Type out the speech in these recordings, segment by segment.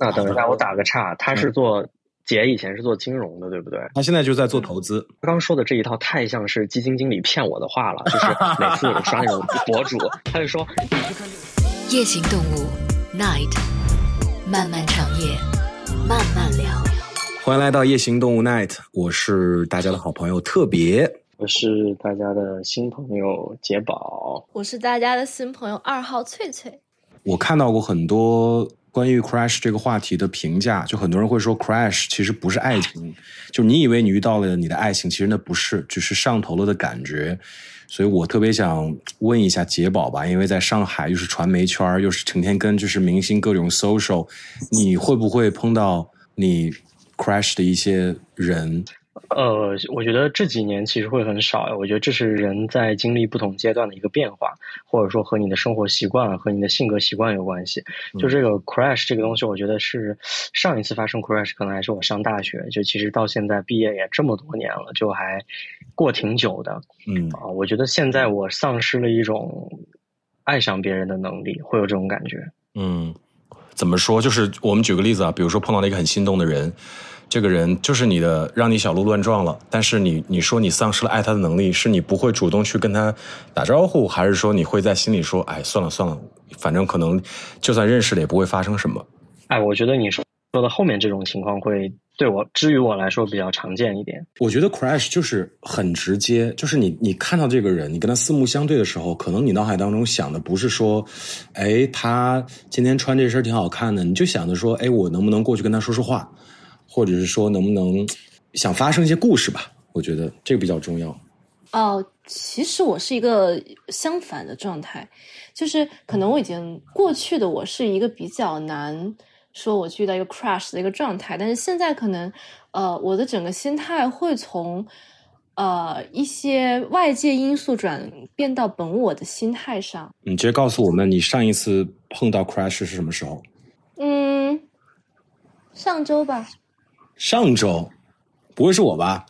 那等一下，我打个岔，他是做姐以前是做金融的，对不对？他现在就在做投资。刚刚说的这一套太像是基金经理骗我的话了，就是每次我刷那种博主，他就说夜行动物 Night，漫漫长夜，慢慢聊。欢迎来到夜行动物 Night，我是大家的好朋友特别，我是大家的新朋友杰宝，我是大家的新朋友二号翠翠。我看到过很多。关于 crash 这个话题的评价，就很多人会说 crash 其实不是爱情，就你以为你遇到了你的爱情，其实那不是，只是上头了的感觉。所以我特别想问一下杰宝吧，因为在上海又是传媒圈，又是成天跟就是明星各种 social，你会不会碰到你 crash 的一些人？呃，我觉得这几年其实会很少。我觉得这是人在经历不同阶段的一个变化，或者说和你的生活习惯和你的性格习惯有关系。就这个 crash 这个东西，我觉得是上一次发生 crash 可能还是我上大学。就其实到现在毕业也这么多年了，就还过挺久的。嗯啊，我觉得现在我丧失了一种爱上别人的能力，会有这种感觉。嗯，怎么说？就是我们举个例子啊，比如说碰到了一个很心动的人。这个人就是你的，让你小鹿乱撞了。但是你你说你丧失了爱他的能力，是你不会主动去跟他打招呼，还是说你会在心里说，哎，算了算了，反正可能就算认识了也不会发生什么。哎，我觉得你说说的后面这种情况会对我，至于我来说比较常见一点。我觉得 crash 就是很直接，就是你你看到这个人，你跟他四目相对的时候，可能你脑海当中想的不是说，哎，他今天穿这身挺好看的，你就想着说，哎，我能不能过去跟他说说话。或者是说，能不能想发生一些故事吧？我觉得这个比较重要。哦，其实我是一个相反的状态，就是可能我已经过去的我是一个比较难说我去遇到一个 crush 的一个状态，但是现在可能呃，我的整个心态会从呃一些外界因素转变到本我的心态上。你直接告诉我们，你上一次碰到 crush 是什么时候？嗯，上周吧。上周，不会是我吧？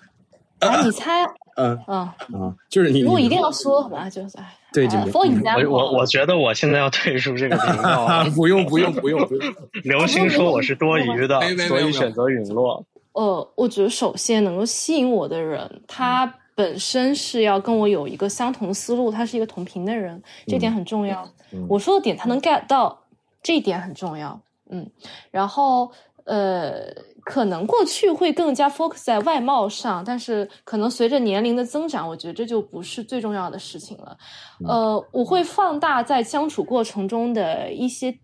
啊，你猜？嗯嗯嗯，就是你。如果一定要说，好吧，就是哎。对，就放你家。我我我觉得我现在要退出这个频道。不用不用不用不用。刘星说我是多余的，所以选择陨落。呃，我觉得首先能够吸引我的人，他本身是要跟我有一个相同思路，他是一个同频的人，这点很重要。我说的点他能 get 到，这一点很重要。嗯，然后。呃，可能过去会更加 focus 在外貌上，但是可能随着年龄的增长，我觉得这就不是最重要的事情了。呃，我会放大在相处过程中的一些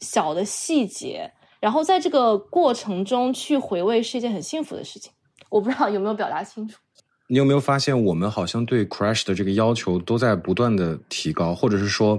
小的细节，然后在这个过程中去回味，是一件很幸福的事情。我不知道有没有表达清楚。你有没有发现，我们好像对 crush 的这个要求都在不断的提高，或者是说，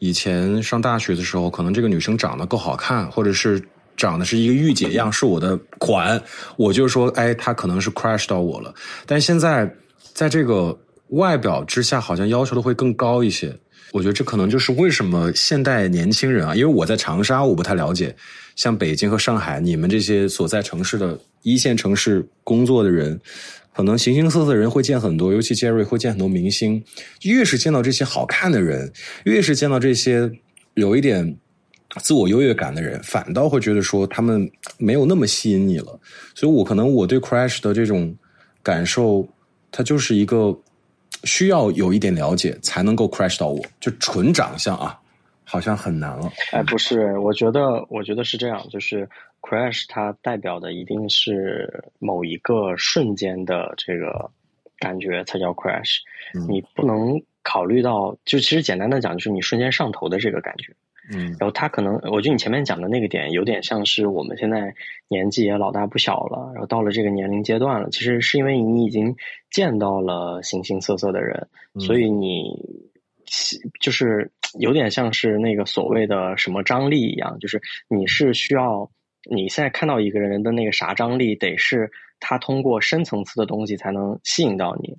以前上大学的时候，可能这个女生长得够好看，或者是。长得是一个御姐样，是我的款，我就说，哎，他可能是 crush 到我了。但现在在这个外表之下，好像要求的会更高一些。我觉得这可能就是为什么现代年轻人啊，因为我在长沙，我不太了解，像北京和上海，你们这些所在城市的一线城市工作的人，可能形形色色的人会见很多，尤其 Jerry 会见很多明星。越是见到这些好看的人，越是见到这些有一点。自我优越感的人，反倒会觉得说他们没有那么吸引你了。所以我可能我对 crash 的这种感受，它就是一个需要有一点了解才能够 crash 到我。就纯长相啊，好像很难了。哎，不是，我觉得，我觉得是这样，就是 crash 它代表的一定是某一个瞬间的这个感觉才叫 crash。你不能考虑到，就其实简单的讲，就是你瞬间上头的这个感觉。嗯，然后他可能，我觉得你前面讲的那个点有点像是我们现在年纪也老大不小了，然后到了这个年龄阶段了，其实是因为你已经见到了形形色色的人，所以你就是有点像是那个所谓的什么张力一样，就是你是需要你现在看到一个人的那个啥张力，得是他通过深层次的东西才能吸引到你，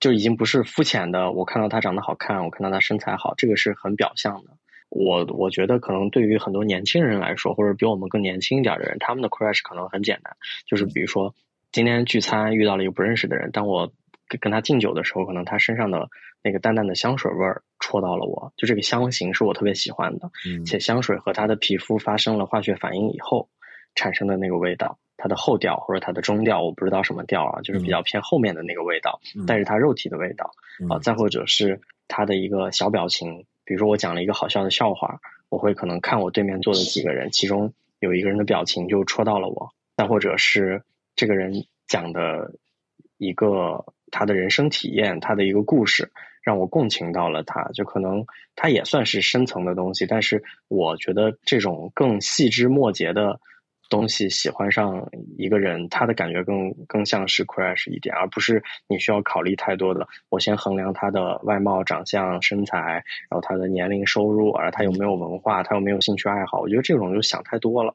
就已经不是肤浅的。我看到他长得好看，我看到他身材好，这个是很表象的。我我觉得可能对于很多年轻人来说，或者比我们更年轻一点的人，他们的 crush 可能很简单，就是比如说今天聚餐遇到了一个不认识的人，当我跟他敬酒的时候，可能他身上的那个淡淡的香水味儿戳到了我，就这个香型是我特别喜欢的，且香水和他的皮肤发生了化学反应以后产生的那个味道，它的后调或者它的中调，我不知道什么调啊，就是比较偏后面的那个味道，带着他肉体的味道啊，再或者是他的一个小表情，比如说我讲了一个好笑的笑话，我会可能看我对面坐的几个人，其中有一个人的表情就戳到了我，再或者是这个人讲的一个。他的人生体验，他的一个故事，让我共情到了他。就可能他也算是深层的东西，但是我觉得这种更细枝末节的东西，喜欢上一个人，他的感觉更更像是 crush 一点，而不是你需要考虑太多的。我先衡量他的外貌、长相、身材，然后他的年龄、收入，而他有没有文化，他有没有兴趣爱好。我觉得这种就想太多了，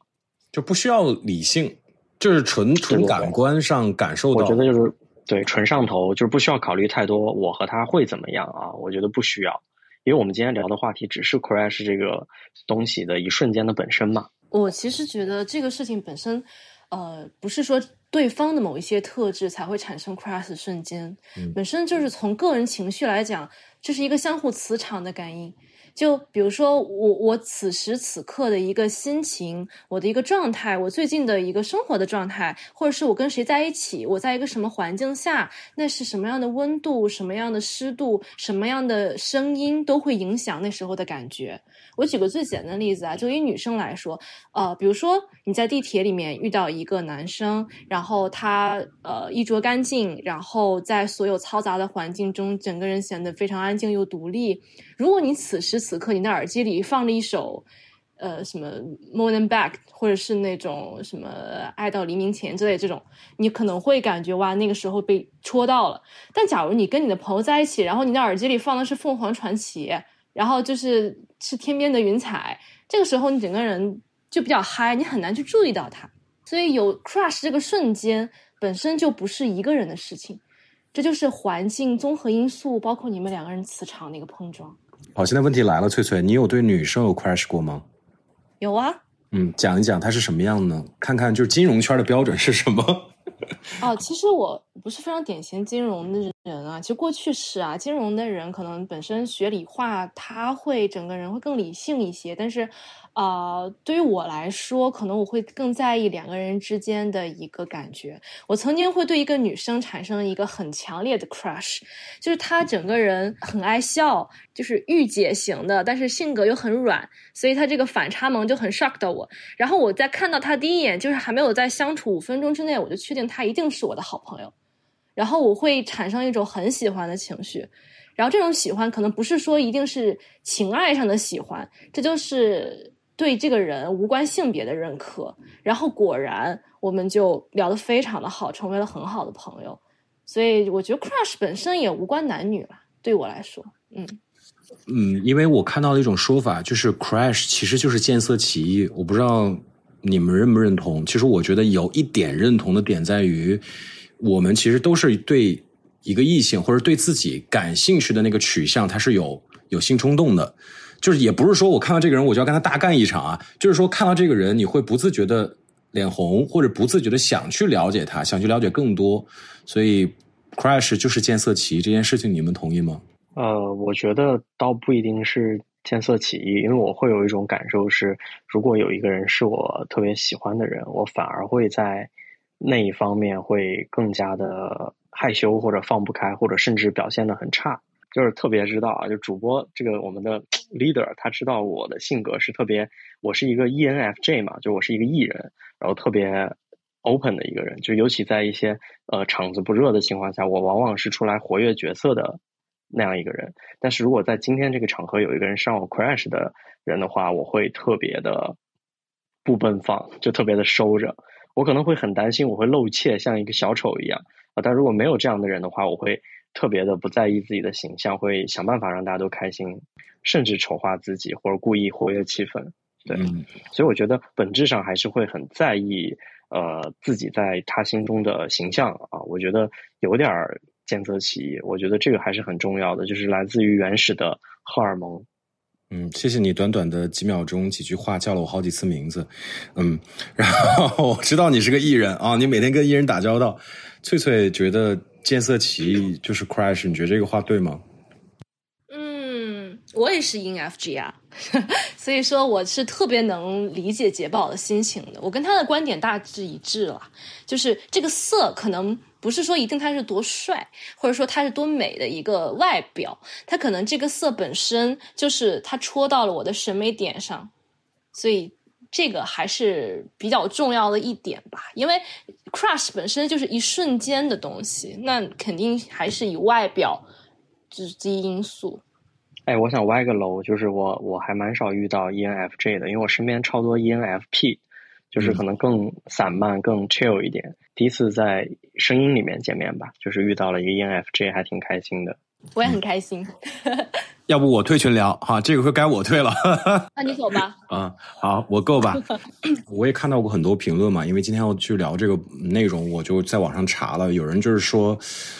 就不需要理性，就是纯纯感官上感受到。我觉得就是。对，纯上头就是不需要考虑太多，我和他会怎么样啊？我觉得不需要，因为我们今天聊的话题只是 crush 这个东西的一瞬间的本身嘛。我其实觉得这个事情本身，呃，不是说对方的某一些特质才会产生 crash 瞬间，本身就是从个人情绪来讲，这是一个相互磁场的感应。就比如说我我此时此刻的一个心情，我的一个状态，我最近的一个生活的状态，或者是我跟谁在一起，我在一个什么环境下，那是什么样的温度，什么样的湿度，什么样的声音，都会影响那时候的感觉。我举个最简单的例子啊，就以女生来说，呃，比如说你在地铁里面遇到一个男生，然后他呃衣着干净，然后在所有嘈杂的环境中，整个人显得非常安静又独立。如果你此时此刻你的耳机里放了一首呃什么《Morning Back》，或者是那种什么《爱到黎明前》之类这种，你可能会感觉哇，那个时候被戳到了。但假如你跟你的朋友在一起，然后你的耳机里放的是凤凰传奇。然后就是是天边的云彩，这个时候你整个人就比较嗨，你很难去注意到它。所以有 crush 这个瞬间本身就不是一个人的事情，这就是环境综合因素，包括你们两个人磁场的一个碰撞。好，现在问题来了，翠翠，你有对女生有 crush 过吗？有啊。嗯，讲一讲它是什么样呢？看看就是金融圈的标准是什么？哦，其实我不是非常典型金融的人啊。其实过去是啊，金融的人可能本身学理化，他会整个人会更理性一些。但是，啊，对于我来说，可能我会更在意两个人之间的一个感觉。我曾经会对一个女生产生一个很强烈的 crush，就是她整个人很爱笑，就是御姐型的，但是性格又很软，所以她这个反差萌就很 shock 到我。然后我在看到她第一眼，就是还没有在相处五分钟之内，我就确定她一定是我的好朋友。然后我会产生一种很喜欢的情绪，然后这种喜欢可能不是说一定是情爱上的喜欢，这就是对这个人无关性别的认可。然后果然我们就聊得非常的好，成为了很好的朋友。所以我觉得 crush 本身也无关男女吧，对我来说，嗯嗯，因为我看到了一种说法，就是 crush 其实就是见色起意。我不知道你们认不认同？其实我觉得有一点认同的点在于。我们其实都是对一个异性或者对自己感兴趣的那个取向，它是有有性冲动的，就是也不是说我看到这个人我就要跟他大干一场啊，就是说看到这个人你会不自觉的脸红，或者不自觉的想去了解他，想去了解更多，所以 crush 就是见色起意这件事情，你们同意吗？呃，我觉得倒不一定是见色起意，因为我会有一种感受是，如果有一个人是我特别喜欢的人，我反而会在。那一方面会更加的害羞，或者放不开，或者甚至表现的很差。就是特别知道啊，就主播这个我们的 leader，他知道我的性格是特别，我是一个 ENFJ 嘛，就我是一个 E 人，然后特别 open 的一个人。就尤其在一些呃场子不热的情况下，我往往是出来活跃角色的那样一个人。但是如果在今天这个场合有一个人上我 crash 的人的话，我会特别的不奔放，就特别的收着。我可能会很担心，我会露怯，像一个小丑一样啊！但如果没有这样的人的话，我会特别的不在意自己的形象，会想办法让大家都开心，甚至丑化自己或者故意活跃气氛。对，所以我觉得本质上还是会很在意呃自己在他心中的形象啊！我觉得有点儿见色起意，我觉得这个还是很重要的，就是来自于原始的荷尔蒙。嗯，谢谢你短短的几秒钟几句话叫了我好几次名字，嗯，然后我知道你是个艺人啊，你每天跟艺人打交道。翠翠觉得见色起意就是 crash，你觉得这个话对吗？嗯，我也是 INFJ 啊，所以说我是特别能理解杰宝的心情的。我跟他的观点大致一致了，就是这个色可能不是说一定他是多帅，或者说他是多美的一个外表，他可能这个色本身就是他戳到了我的审美点上，所以这个还是比较重要的一点吧。因为 crush 本身就是一瞬间的东西，那肯定还是以外表。直击因素。哎，我想歪个楼，就是我我还蛮少遇到 ENFJ 的，因为我身边超多 ENFP，就是可能更散漫、更 chill 一点。第一次在声音里面见面吧，就是遇到了一个 ENFJ，还挺开心的。我也很开心。要不我退群聊哈，这个会该我退了。那你走吧。嗯，好，我够吧。我也看到过很多评论嘛，因为今天要去聊这个内容，我就在网上查了。有人就是说，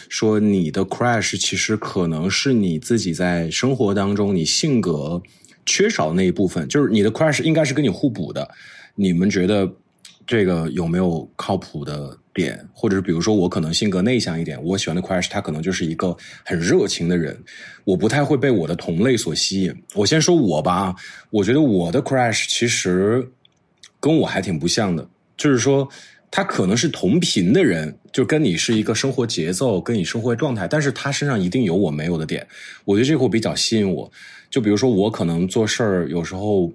说你的 crash 其实可能是你自己在生活当中你性格缺少的那一部分，就是你的 crash 应该是跟你互补的。你们觉得这个有没有靠谱的？点，或者是比如说我可能性格内向一点，我喜欢的 crush 他可能就是一个很热情的人，我不太会被我的同类所吸引。我先说我吧，我觉得我的 crush 其实跟我还挺不像的，就是说他可能是同频的人，就跟你是一个生活节奏，跟你生活状态，但是他身上一定有我没有的点，我觉得这个会比较吸引我。就比如说我可能做事儿有时候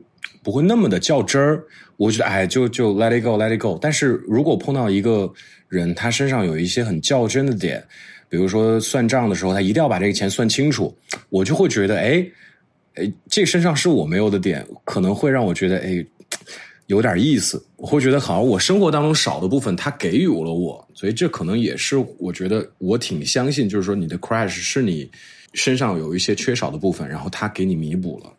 不会那么的较真儿。我觉得哎，就就 let it go，let it go。但是如果碰到一个人，他身上有一些很较真的点，比如说算账的时候，他一定要把这个钱算清楚，我就会觉得哎，哎，这身上是我没有的点，可能会让我觉得哎，有点意思。我会觉得好像我生活当中少的部分，他给予了我，所以这可能也是我觉得我挺相信，就是说你的 crash 是你身上有一些缺少的部分，然后他给你弥补了。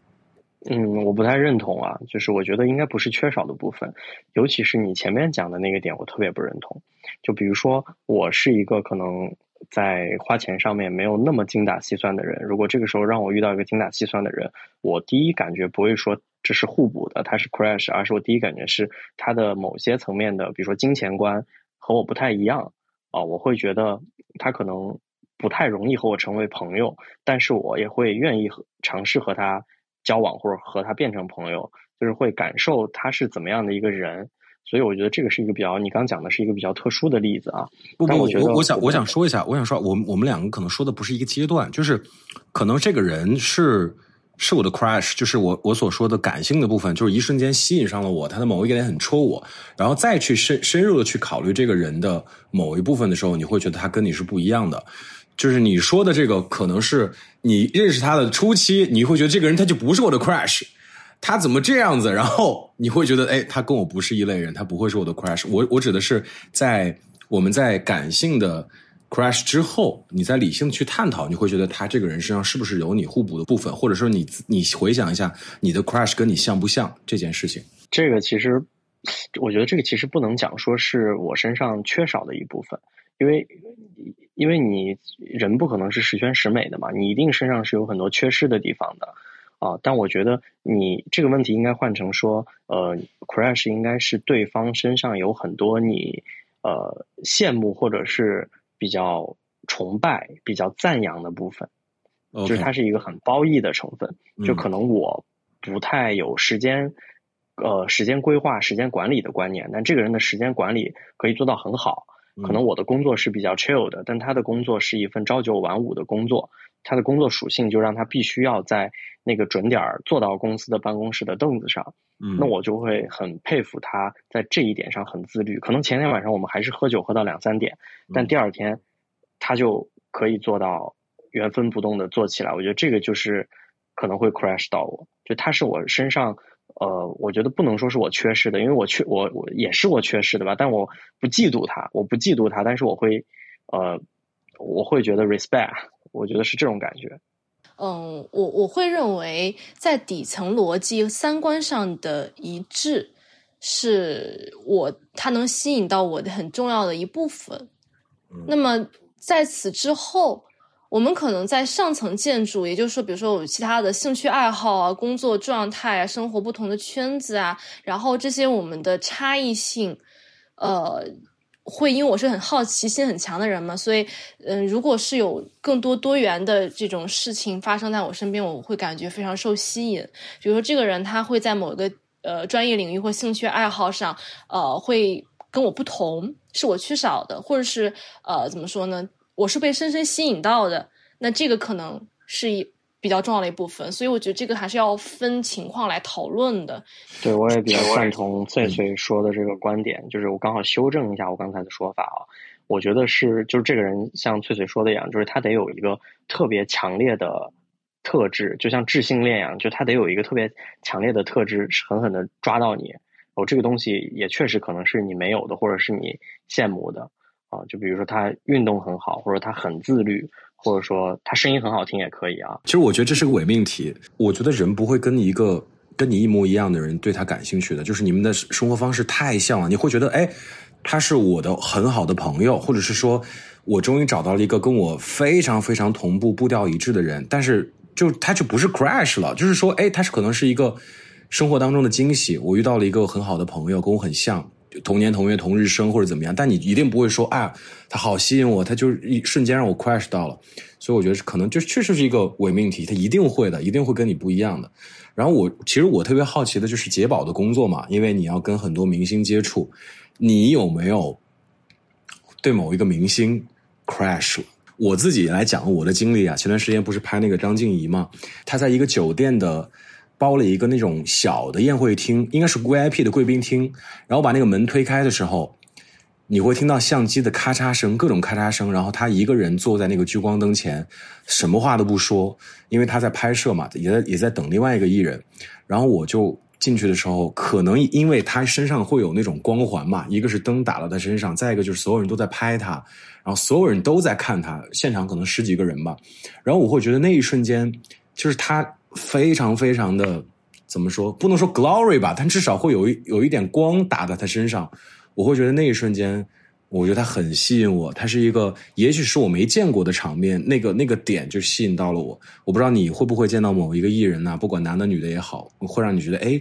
嗯，我不太认同啊，就是我觉得应该不是缺少的部分，尤其是你前面讲的那个点，我特别不认同。就比如说，我是一个可能在花钱上面没有那么精打细算的人，如果这个时候让我遇到一个精打细算的人，我第一感觉不会说这是互补的，他是 crash，而是我第一感觉是他的某些层面的，比如说金钱观和我不太一样啊，我会觉得他可能不太容易和我成为朋友，但是我也会愿意和尝试和他。交往或者和他变成朋友，就是会感受他是怎么样的一个人，所以我觉得这个是一个比较，你刚讲的是一个比较特殊的例子啊。不不，我觉得我想我想说一下，我想说，我们我们两个可能说的不是一个阶段，就是可能这个人是是我的 crush，就是我我所说的感性的部分，就是一瞬间吸引上了我，他的某一个点很戳我，然后再去深深入的去考虑这个人的某一部分的时候，你会觉得他跟你是不一样的。就是你说的这个，可能是你认识他的初期，你会觉得这个人他就不是我的 crush，他怎么这样子？然后你会觉得，哎，他跟我不是一类人，他不会是我的 crush。我我指的是在我们在感性的 crush 之后，你在理性去探讨，你会觉得他这个人身上是不是有你互补的部分，或者说你你回想一下，你的 crush 跟你像不像这件事情？这个其实，我觉得这个其实不能讲说是我身上缺少的一部分。因为，因为你人不可能是十全十美的嘛，你一定身上是有很多缺失的地方的，啊，但我觉得你这个问题应该换成说，呃，crash 应该是对方身上有很多你呃羡慕或者是比较崇拜、比较赞扬的部分，就是它是一个很褒义的成分，就可能我不太有时间，呃，时间规划、时间管理的观念，但这个人的时间管理可以做到很好。可能我的工作是比较 chill 的，但他的工作是一份朝九晚五的工作，他的工作属性就让他必须要在那个准点儿坐到公司的办公室的凳子上。嗯，那我就会很佩服他在这一点上很自律。可能前天晚上我们还是喝酒喝到两三点，但第二天他就可以做到原封不动的做起来。我觉得这个就是可能会 crash 到我，就他是我身上。呃，我觉得不能说是我缺失的，因为我缺我我也是我缺失的吧，但我不嫉妒他，我不嫉妒他，但是我会呃，我会觉得 respect，我觉得是这种感觉。嗯，我我会认为在底层逻辑三观上的一致，是我他能吸引到我的很重要的一部分。那么在此之后。我们可能在上层建筑，也就是说，比如说我其他的兴趣爱好啊、工作状态啊、生活不同的圈子啊，然后这些我们的差异性，呃，会因为我是很好奇心很强的人嘛，所以嗯，如果是有更多多元的这种事情发生在我身边，我会感觉非常受吸引。比如说，这个人他会在某个呃专业领域或兴趣爱好上，呃，会跟我不同，是我缺少的，或者是呃，怎么说呢？我是被深深吸引到的。那这个可能是一。比较重要的一部分，所以我觉得这个还是要分情况来讨论的。对，我也比较赞同翠翠说的这个观点，就是我刚好修正一下我刚才的说法啊。我觉得是，就是这个人像翠翠说的一样，就是他得有一个特别强烈的特质，就像智性恋一样，就他得有一个特别强烈的特质，狠狠的抓到你。哦，这个东西也确实可能是你没有的，或者是你羡慕的啊。就比如说他运动很好，或者他很自律。或者说他声音很好听也可以啊。其实我觉得这是个伪命题。我觉得人不会跟一个跟你一模一样的人对他感兴趣的，就是你们的生活方式太像了。你会觉得，哎，他是我的很好的朋友，或者是说我终于找到了一个跟我非常非常同步、步调一致的人。但是就他就不是 crash 了，就是说，哎，他是可能是一个生活当中的惊喜。我遇到了一个很好的朋友，跟我很像。同年同月同日生或者怎么样，但你一定不会说啊，他好吸引我，他就是一瞬间让我 crash 到了，所以我觉得可能就确实是一个伪命题，他一定会的，一定会跟你不一样的。然后我其实我特别好奇的就是杰宝的工作嘛，因为你要跟很多明星接触，你有没有对某一个明星 crash？我自己来讲我的经历啊，前段时间不是拍那个张静怡嘛，她在一个酒店的。包了一个那种小的宴会厅，应该是 VIP 的贵宾厅。然后把那个门推开的时候，你会听到相机的咔嚓声，各种咔嚓声。然后他一个人坐在那个聚光灯前，什么话都不说，因为他在拍摄嘛，也在也在等另外一个艺人。然后我就进去的时候，可能因为他身上会有那种光环嘛，一个是灯打到他身上，再一个就是所有人都在拍他，然后所有人都在看他，现场可能十几个人吧。然后我会觉得那一瞬间，就是他。非常非常的怎么说？不能说 glory 吧，但至少会有一有一点光打在他身上。我会觉得那一瞬间，我觉得他很吸引我。他是一个，也许是我没见过的场面，那个那个点就吸引到了我。我不知道你会不会见到某一个艺人呐，不管男的女的也好，会让你觉得，哎，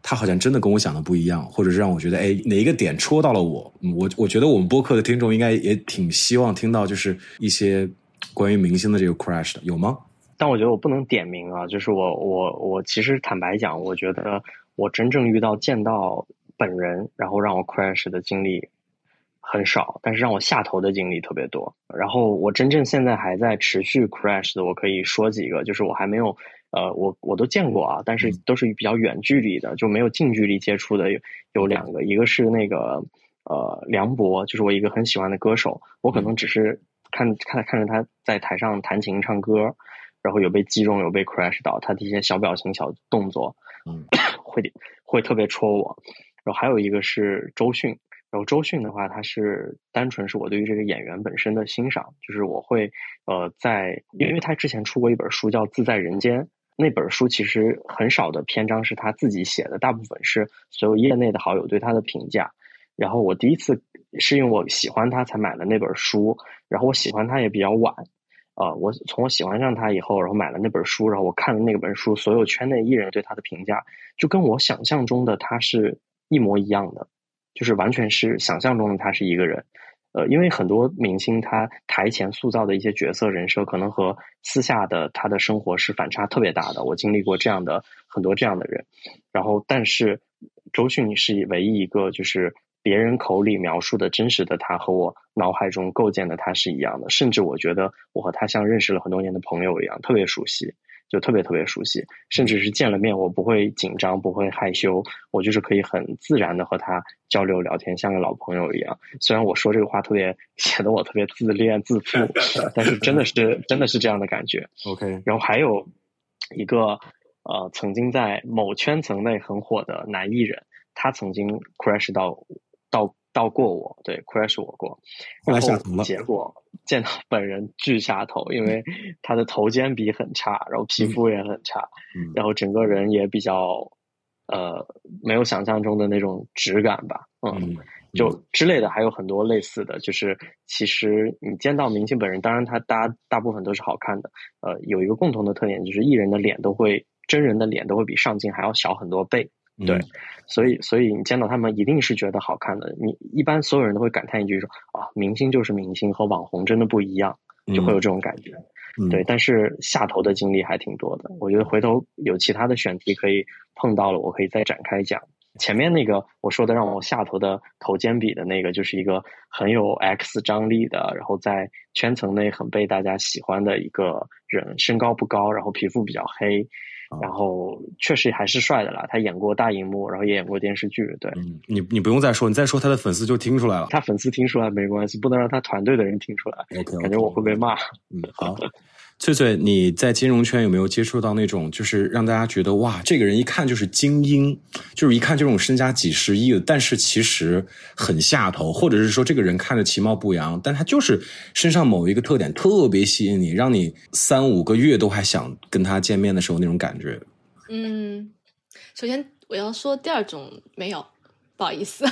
他好像真的跟我想的不一样，或者是让我觉得，哎，哪一个点戳到了我？我我觉得我们播客的听众应该也挺希望听到，就是一些关于明星的这个 crash 的，有吗？但我觉得我不能点名啊，就是我我我其实坦白讲，我觉得我真正遇到见到本人，然后让我 crash 的经历很少，但是让我下头的经历特别多。然后我真正现在还在持续 crash 的，我可以说几个，就是我还没有呃，我我都见过啊，但是都是比较远距离的，就没有近距离接触的有有两个，一个是那个呃梁博，就是我一个很喜欢的歌手，我可能只是看看看着他在台上弹琴唱歌。然后有被击中，有被 crash 到，他的一些小表情、小动作，嗯，会会特别戳我。然后还有一个是周迅，然后周迅的话，他是单纯是我对于这个演员本身的欣赏，就是我会呃在，因为他之前出过一本书叫《自在人间》，那本书其实很少的篇章是他自己写的，大部分是所有业内的好友对他的评价。然后我第一次是因为我喜欢他才买了那本书，然后我喜欢他也比较晚。啊，我从我喜欢上他以后，然后买了那本书，然后我看了那本书，所有圈内艺人对他的评价，就跟我想象中的他是一模一样的，就是完全是想象中的他是一个人。呃，因为很多明星他台前塑造的一些角色人设，可能和私下的他的生活是反差特别大的。我经历过这样的很多这样的人，然后但是周迅是唯一一个就是。别人口里描述的真实的他和我脑海中构建的他是一样的，甚至我觉得我和他像认识了很多年的朋友一样，特别熟悉，就特别特别熟悉，甚至是见了面我不会紧张，不会害羞，我就是可以很自然的和他交流聊天，像个老朋友一样。虽然我说这个话特别显得我特别自恋自负，但是真的是真的是这样的感觉。OK，然后还有一个呃，曾经在某圈层内很火的男艺人，他曾经 crash 到。到到过我，对，crash 我过，然后结果见到本人巨下头，因为他的头肩比很差，然后皮肤也很差，然后整个人也比较呃没有想象中的那种质感吧，嗯，就之类的还有很多类似的，就是其实你见到明星本人，当然他大大部分都是好看的，呃，有一个共同的特点就是艺人的脸都会真人的脸都会比上镜还要小很多倍。对，所以所以你见到他们一定是觉得好看的。你一般所有人都会感叹一句说啊，明星就是明星，和网红真的不一样，就会有这种感觉。对，但是下头的经历还挺多的。我觉得回头有其他的选题可以碰到了，我可以再展开讲。前面那个我说的让我下头的头肩比的那个，就是一个很有 X 张力的，然后在圈层内很被大家喜欢的一个人，身高不高，然后皮肤比较黑，然后确实还是帅的啦。他演过大荧幕，然后也演过电视剧。对，你你不用再说，你再说他的粉丝就听出来了。他粉丝听出来没关系，不能让他团队的人听出来。OK，感觉我会被骂。嗯，好。翠翠，你在金融圈有没有接触到那种，就是让大家觉得哇，这个人一看就是精英，就是一看就这种身家几十亿的，但是其实很下头，或者是说这个人看着其貌不扬，但他就是身上某一个特点特别吸引你，让你三五个月都还想跟他见面的时候那种感觉。嗯，首先我要说第二种没有。不好意思，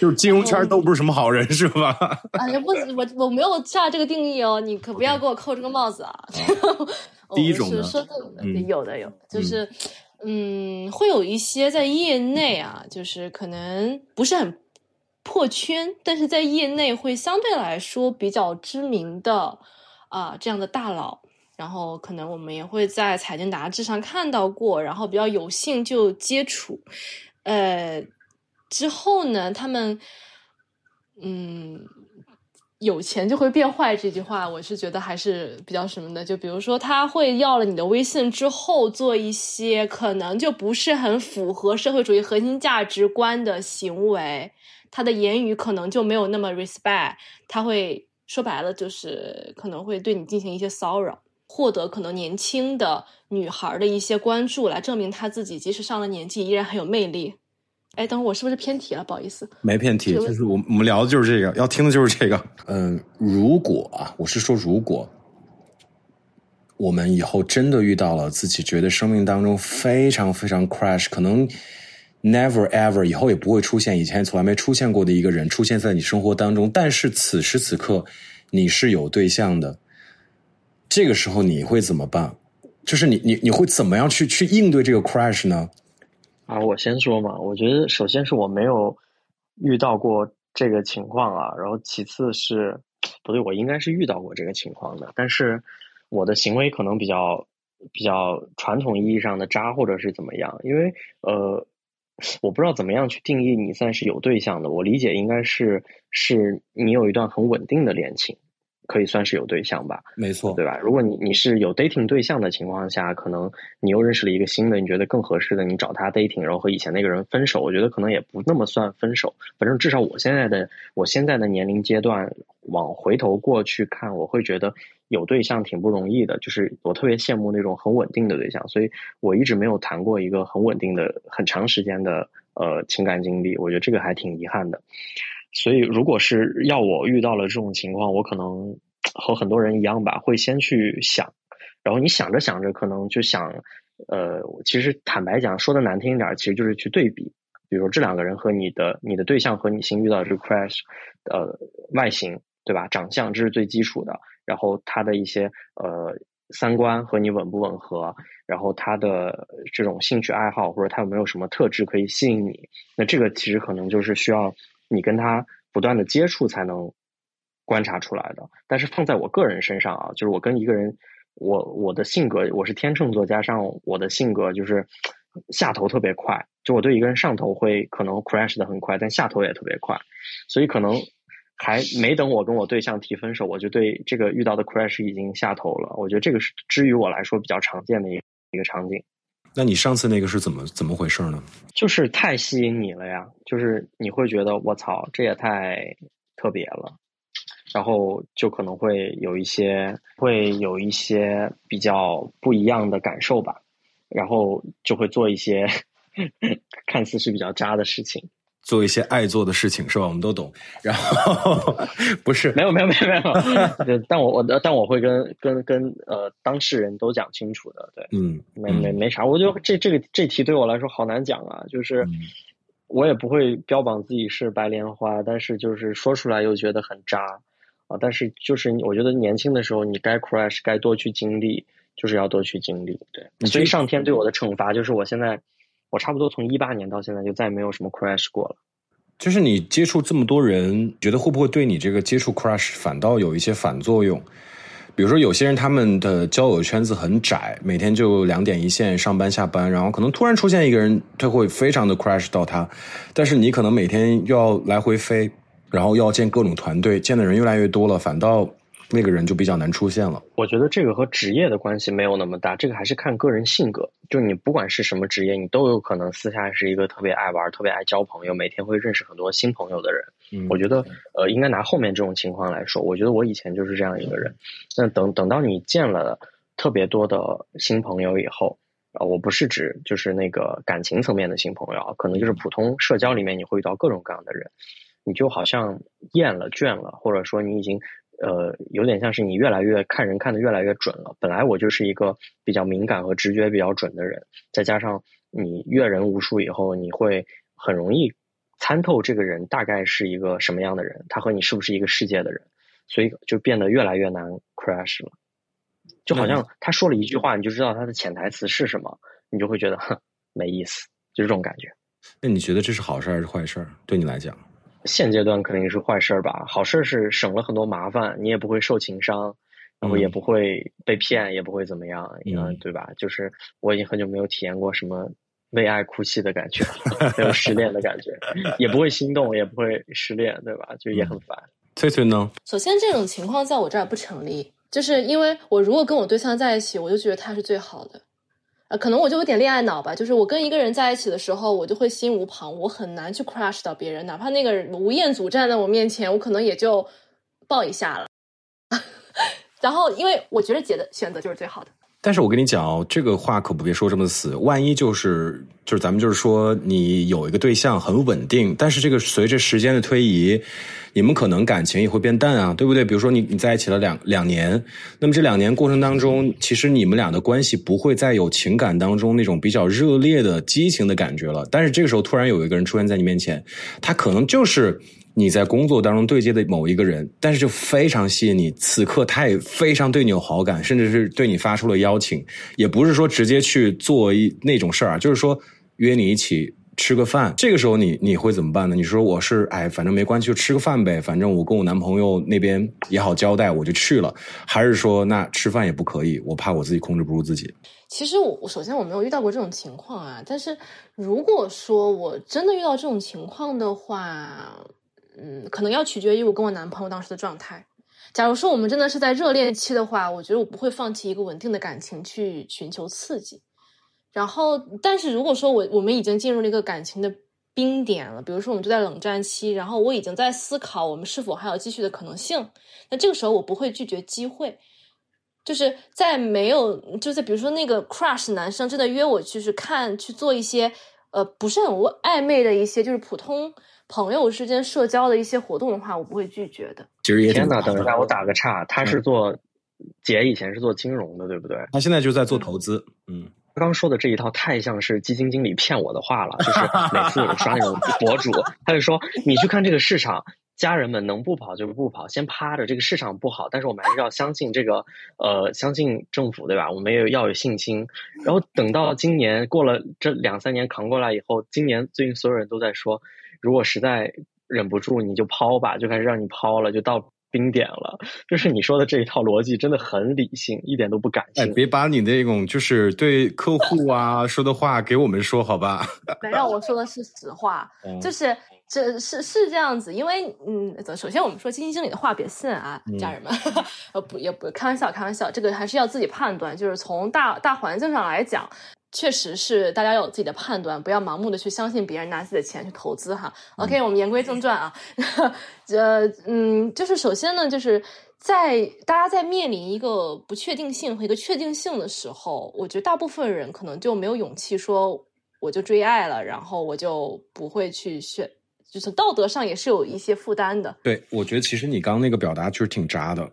就是金融圈都不是什么好人，是吧？啊，不，我我没有下这个定义哦，你可不要给我扣这个帽子啊！第一种是说的，有的有，就是嗯，会有一些在业内啊，就是可能不是很破圈，但是在业内会相对来说比较知名的啊这样的大佬，然后可能我们也会在财经杂志上看到过，然后比较有幸就接触，呃。之后呢，他们，嗯，有钱就会变坏这句话，我是觉得还是比较什么的。就比如说，他会要了你的微信之后，做一些可能就不是很符合社会主义核心价值观的行为，他的言语可能就没有那么 respect，他会说白了就是可能会对你进行一些骚扰，获得可能年轻的女孩的一些关注，来证明他自己即使上了年纪依然很有魅力。哎，等会我是不是偏题了？不好意思，没偏题，就是我我们聊的就是这个，要听的就是这个。嗯，如果啊，我是说，如果我们以后真的遇到了自己觉得生命当中非常非常 crash，可能 never ever 以后也不会出现，以前从来没出现过的一个人出现在你生活当中，但是此时此刻你是有对象的，这个时候你会怎么办？就是你你你会怎么样去去应对这个 crash 呢？啊，我先说嘛，我觉得首先是我没有遇到过这个情况啊，然后其次是不对，我应该是遇到过这个情况的，但是我的行为可能比较比较传统意义上的渣，或者是怎么样，因为呃，我不知道怎么样去定义你算是有对象的，我理解应该是是你有一段很稳定的恋情。可以算是有对象吧，没错，对吧？如果你你是有 dating 对象的情况下，可能你又认识了一个新的，你觉得更合适的，你找他 dating，然后和以前那个人分手，我觉得可能也不那么算分手。反正至少我现在的我现在的年龄阶段，往回头过去看，我会觉得有对象挺不容易的。就是我特别羡慕那种很稳定的对象，所以我一直没有谈过一个很稳定的、很长时间的呃情感经历。我觉得这个还挺遗憾的。所以，如果是要我遇到了这种情况，我可能和很多人一样吧，会先去想，然后你想着想着，可能就想，呃，其实坦白讲，说的难听一点，其实就是去对比，比如这两个人和你的你的对象和你新遇到这个 crash，呃，外形对吧？长相这是最基础的，然后他的一些呃三观和你吻不吻合，然后他的这种兴趣爱好或者他有没有什么特质可以吸引你，那这个其实可能就是需要。你跟他不断的接触才能观察出来的，但是放在我个人身上啊，就是我跟一个人，我我的性格我是天秤座，加上我的性格就是下头特别快，就我对一个人上头会可能 crash 的很快，但下头也特别快，所以可能还没等我跟我对象提分手，我就对这个遇到的 crash 已经下头了。我觉得这个是之于我来说比较常见的一一个场景。那你上次那个是怎么怎么回事呢？就是太吸引你了呀，就是你会觉得我操，这也太特别了，然后就可能会有一些会有一些比较不一样的感受吧，然后就会做一些 看似是比较渣的事情。做一些爱做的事情是吧？我们都懂。然后不是没有没有没有没有，但我我但我会跟跟跟呃当事人都讲清楚的。对，嗯，没没没啥。我觉得这这个这题对我来说好难讲啊，就是我也不会标榜自己是白莲花，但是就是说出来又觉得很渣啊。但是就是我觉得年轻的时候，你该 crash 该多去经历，就是要多去经历。对，所以上天对我的惩罚就是我现在。我差不多从一八年到现在就再也没有什么 crash 过了。就是你接触这么多人，觉得会不会对你这个接触 crush 反倒有一些反作用？比如说，有些人他们的交友圈子很窄，每天就两点一线，上班下班，然后可能突然出现一个人，他会非常的 crush 到他，但是你可能每天要来回飞，然后要见各种团队，见的人越来越多了，反倒。那个人就比较难出现了。我觉得这个和职业的关系没有那么大，这个还是看个人性格。就你不管是什么职业，你都有可能私下是一个特别爱玩、特别爱交朋友，每天会认识很多新朋友的人。我觉得，呃，应该拿后面这种情况来说，我觉得我以前就是这样一个人。那等等到你见了特别多的新朋友以后，啊，我不是指就是那个感情层面的新朋友啊，可能就是普通社交里面你会遇到各种各样的人，你就好像厌了、倦了，或者说你已经。呃，有点像是你越来越看人看的越来越准了。本来我就是一个比较敏感和直觉比较准的人，再加上你阅人无数以后，你会很容易参透这个人大概是一个什么样的人，他和你是不是一个世界的人，所以就变得越来越难 crash 了。就好像他说了一句话，你就知道他的潜台词是什么，你就会觉得哼没意思，就这种感觉。那你觉得这是好事还是坏事？对你来讲？现阶段肯定是坏事儿吧，好事是省了很多麻烦，你也不会受情伤，然后也不会被骗，也不会怎么样，嗯，对吧？就是我已经很久没有体验过什么为爱哭泣的感觉，没有失恋的感觉，也不会心动，也不会失恋，对吧？就也很烦。翠翠呢？首先，这种情况在我这儿不成立，就是因为我如果跟我对象在一起，我就觉得他是最好的。呃，可能我就有点恋爱脑吧，就是我跟一个人在一起的时候，我就会心无旁，我很难去 crush 到别人，哪怕那个人吴彦祖站在我面前，我可能也就抱一下了。然后，因为我觉得姐的选择就是最好的。但是我跟你讲哦，这个话可不别说这么死，万一就是就是咱们就是说你有一个对象很稳定，但是这个随着时间的推移。你们可能感情也会变淡啊，对不对？比如说你你在一起了两两年，那么这两年过程当中，其实你们俩的关系不会再有情感当中那种比较热烈的激情的感觉了。但是这个时候突然有一个人出现在你面前，他可能就是你在工作当中对接的某一个人，但是就非常吸引你。此刻他也非常对你有好感，甚至是对你发出了邀请，也不是说直接去做一那种事儿啊，就是说约你一起。吃个饭，这个时候你你会怎么办呢？你说我是哎，反正没关系，就吃个饭呗。反正我跟我男朋友那边也好交代，我就去了。还是说那吃饭也不可以？我怕我自己控制不住自己。其实我首先我没有遇到过这种情况啊。但是如果说我真的遇到这种情况的话，嗯，可能要取决于我跟我男朋友当时的状态。假如说我们真的是在热恋期的话，我觉得我不会放弃一个稳定的感情去寻求刺激。然后，但是如果说我我们已经进入了一个感情的冰点了，比如说我们就在冷战期，然后我已经在思考我们是否还有继续的可能性，那这个时候我不会拒绝机会，就是在没有，就在比如说那个 crush 男生真的约我去是看去做一些呃不是很暧昧的一些就是普通朋友之间社交的一些活动的话，我不会拒绝的。其实也天哪，等一下我打个岔，他是做姐以前是做金融的，对不对？他现在就在做投资，嗯。刚说的这一套太像是基金经理骗我的话了，就是 每次我刷那种博主，他就说你去看这个市场，家人们能不跑就不跑，先趴着。这个市场不好，但是我们还是要相信这个，呃，相信政府，对吧？我们也要有信心。然后等到今年过了这两三年扛过来以后，今年最近所有人都在说，如果实在忍不住，你就抛吧，就开始让你抛了，就到。冰点了，就是你说的这一套逻辑真的很理性，一点都不感性。哎，别把你那种就是对客户啊说的话给我们说好吧？没有，我说的是实话，就是这是是这样子。因为嗯，首先我们说基金经理的话别信啊，家人们，呃不也不开玩笑，开玩笑，这个还是要自己判断。就是从大大环境上来讲。确实是，大家要有自己的判断，不要盲目的去相信别人拿自己的钱去投资哈。OK，我们言归正传啊，呃，嗯，就是首先呢，就是在大家在面临一个不确定性和一个确定性的时候，我觉得大部分人可能就没有勇气说我就追爱了，然后我就不会去选，就是道德上也是有一些负担的。对，我觉得其实你刚刚那个表达就是挺渣的。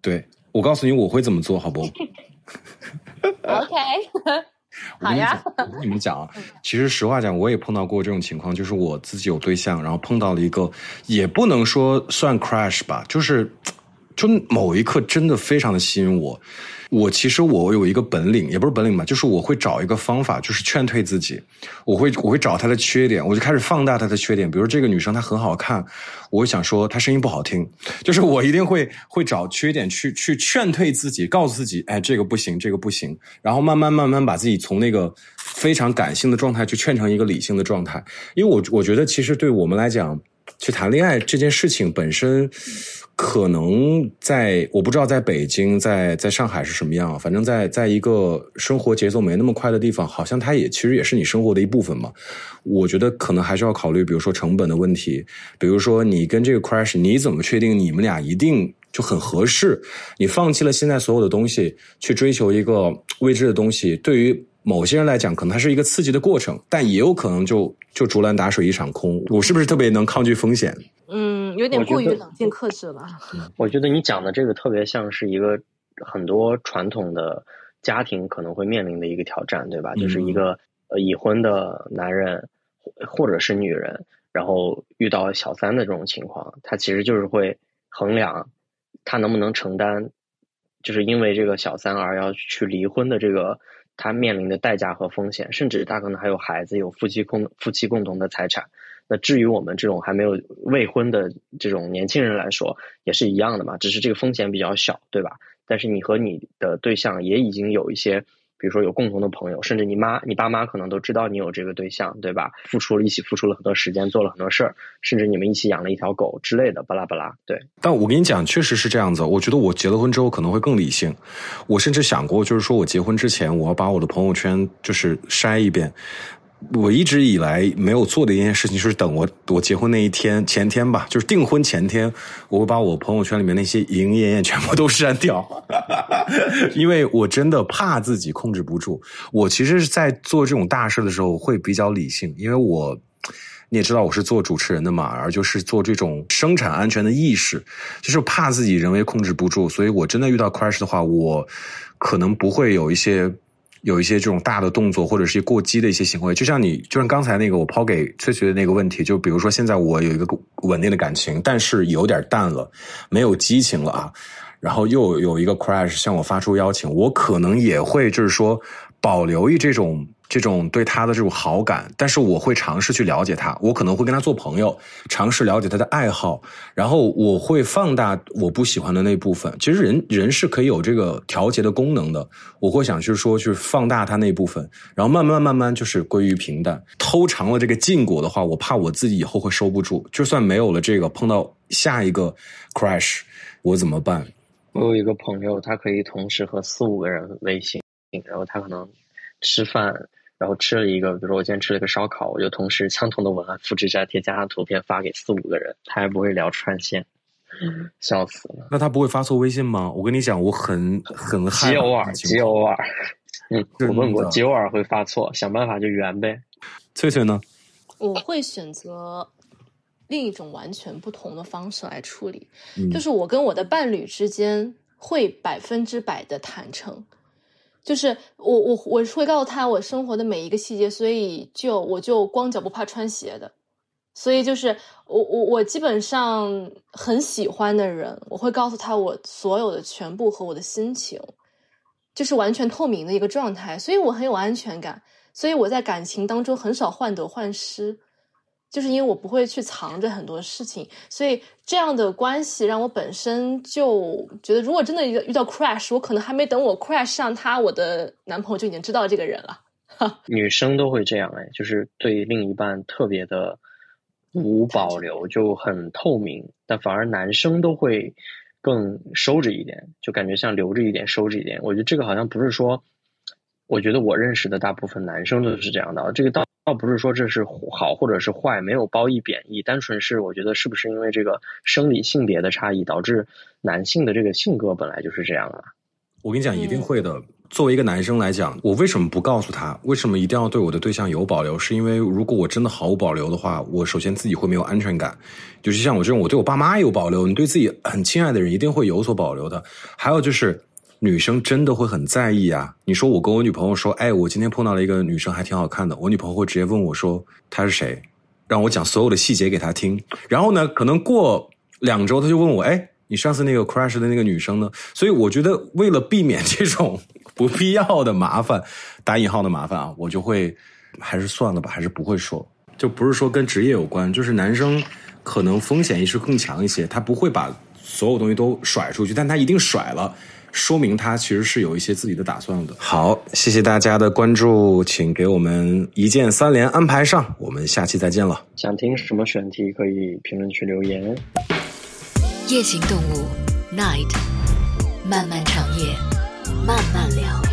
对我告诉你我会怎么做好不？OK。好呀，我跟你们讲啊，其实实话讲，我也碰到过这种情况，就是我自己有对象，然后碰到了一个，也不能说算 crash 吧，就是就某一刻真的非常的吸引我。我其实我有一个本领，也不是本领吧，就是我会找一个方法，就是劝退自己。我会我会找她的缺点，我就开始放大她的缺点。比如这个女生她很好看，我想说她声音不好听，就是我一定会会找缺点去去劝退自己，告诉自己，哎，这个不行，这个不行。然后慢慢慢慢把自己从那个非常感性的状态去劝成一个理性的状态。因为我我觉得其实对我们来讲，去谈恋爱这件事情本身。可能在我不知道在北京，在在上海是什么样，反正在在一个生活节奏没那么快的地方，好像它也其实也是你生活的一部分嘛。我觉得可能还是要考虑，比如说成本的问题，比如说你跟这个 crash，你怎么确定你们俩一定就很合适？你放弃了现在所有的东西，去追求一个未知的东西，对于某些人来讲，可能它是一个刺激的过程，但也有可能就就竹篮打水一场空。我是不是特别能抗拒风险？嗯。有点过于冷静克制了。我觉得你讲的这个特别像是一个很多传统的家庭可能会面临的一个挑战，对吧？就是一个呃已婚的男人或者是女人，然后遇到小三的这种情况，他其实就是会衡量他能不能承担，就是因为这个小三而要去离婚的这个他面临的代价和风险，甚至他可能还有孩子，有夫妻共夫妻共同的财产。那至于我们这种还没有未婚的这种年轻人来说，也是一样的嘛，只是这个风险比较小，对吧？但是你和你的对象也已经有一些，比如说有共同的朋友，甚至你妈、你爸妈可能都知道你有这个对象，对吧？付出了一起付出了很多时间，做了很多事儿，甚至你们一起养了一条狗之类的，巴拉巴拉。对。但我跟你讲，确实是这样子。我觉得我结了婚之后可能会更理性。我甚至想过，就是说我结婚之前，我要把我的朋友圈就是筛一遍。我一直以来没有做的一件事情，就是等我我结婚那一天前天吧，就是订婚前天，我会把我朋友圈里面那些莺莺燕燕全部都删掉，因为我真的怕自己控制不住。我其实是在做这种大事的时候会比较理性，因为我你也知道我是做主持人的嘛，而就是做这种生产安全的意识，就是怕自己人为控制不住，所以我真的遇到 crash 的话，我可能不会有一些。有一些这种大的动作，或者是过激的一些行为，就像你，就像刚才那个我抛给崔雪的那个问题，就比如说现在我有一个稳定的感情，但是有点淡了，没有激情了啊，然后又有一个 crash 向我发出邀请，我可能也会就是说保留一这种。这种对他的这种好感，但是我会尝试去了解他，我可能会跟他做朋友，尝试了解他的爱好，然后我会放大我不喜欢的那部分。其实人人是可以有这个调节的功能的，我会想就是说去放大他那部分，然后慢慢慢慢就是归于平淡。偷尝了这个禁果的话，我怕我自己以后会收不住。就算没有了这个，碰到下一个 crash，我怎么办？我有一个朋友，他可以同时和四五个人微信，然后他可能吃饭。然后吃了一个，比如说我今天吃了一个烧烤，我就同时相同的文案复制粘贴，加上图片发给四五个人，他还不会聊串线，笑死了。那他不会发错微信吗？我跟你讲，我很很极偶尔，极偶尔。嗯，我问过，极偶尔会发错，想办法就圆呗。翠翠呢？我会选择另一种完全不同的方式来处理，就是我跟我的伴侣之间会百分之百的坦诚。就是我我我会告诉他我生活的每一个细节，所以就我就光脚不怕穿鞋的，所以就是我我我基本上很喜欢的人，我会告诉他我所有的全部和我的心情，就是完全透明的一个状态，所以我很有安全感，所以我在感情当中很少患得患失。就是因为我不会去藏着很多事情，所以这样的关系让我本身就觉得，如果真的遇到 crash，我可能还没等我 crash 上他，我的男朋友就已经知道这个人了。女生都会这样哎，就是对另一半特别的无保留，就很透明，但反而男生都会更收着一点，就感觉像留着一点，收着一点。我觉得这个好像不是说，我觉得我认识的大部分男生都是这样的，这个到。倒不是说这是好或者是坏，没有褒义贬义，单纯是我觉得是不是因为这个生理性别的差异，导致男性的这个性格本来就是这样啊？我跟你讲，一定会的。作为一个男生来讲，我为什么不告诉他？为什么一定要对我的对象有保留？是因为如果我真的毫无保留的话，我首先自己会没有安全感。就是像我这种，我对我爸妈有保留，你对自己很亲爱的人一定会有所保留的。还有就是。女生真的会很在意啊！你说我跟我女朋友说，哎，我今天碰到了一个女生，还挺好看的。我女朋友会直接问我说，她是谁？让我讲所有的细节给她听。然后呢，可能过两周，她就问我，哎，你上次那个 crush 的那个女生呢？所以我觉得，为了避免这种不必要的麻烦，打引号的麻烦啊，我就会还是算了吧，还是不会说。就不是说跟职业有关，就是男生可能风险意识更强一些，他不会把所有东西都甩出去，但他一定甩了，说明他其实是有一些自己的打算的。好，谢谢大家的关注，请给我们一键三连安排上，我们下期再见了。想听什么选题可以评论区留言。夜行动物，Night，漫漫长夜，慢慢聊。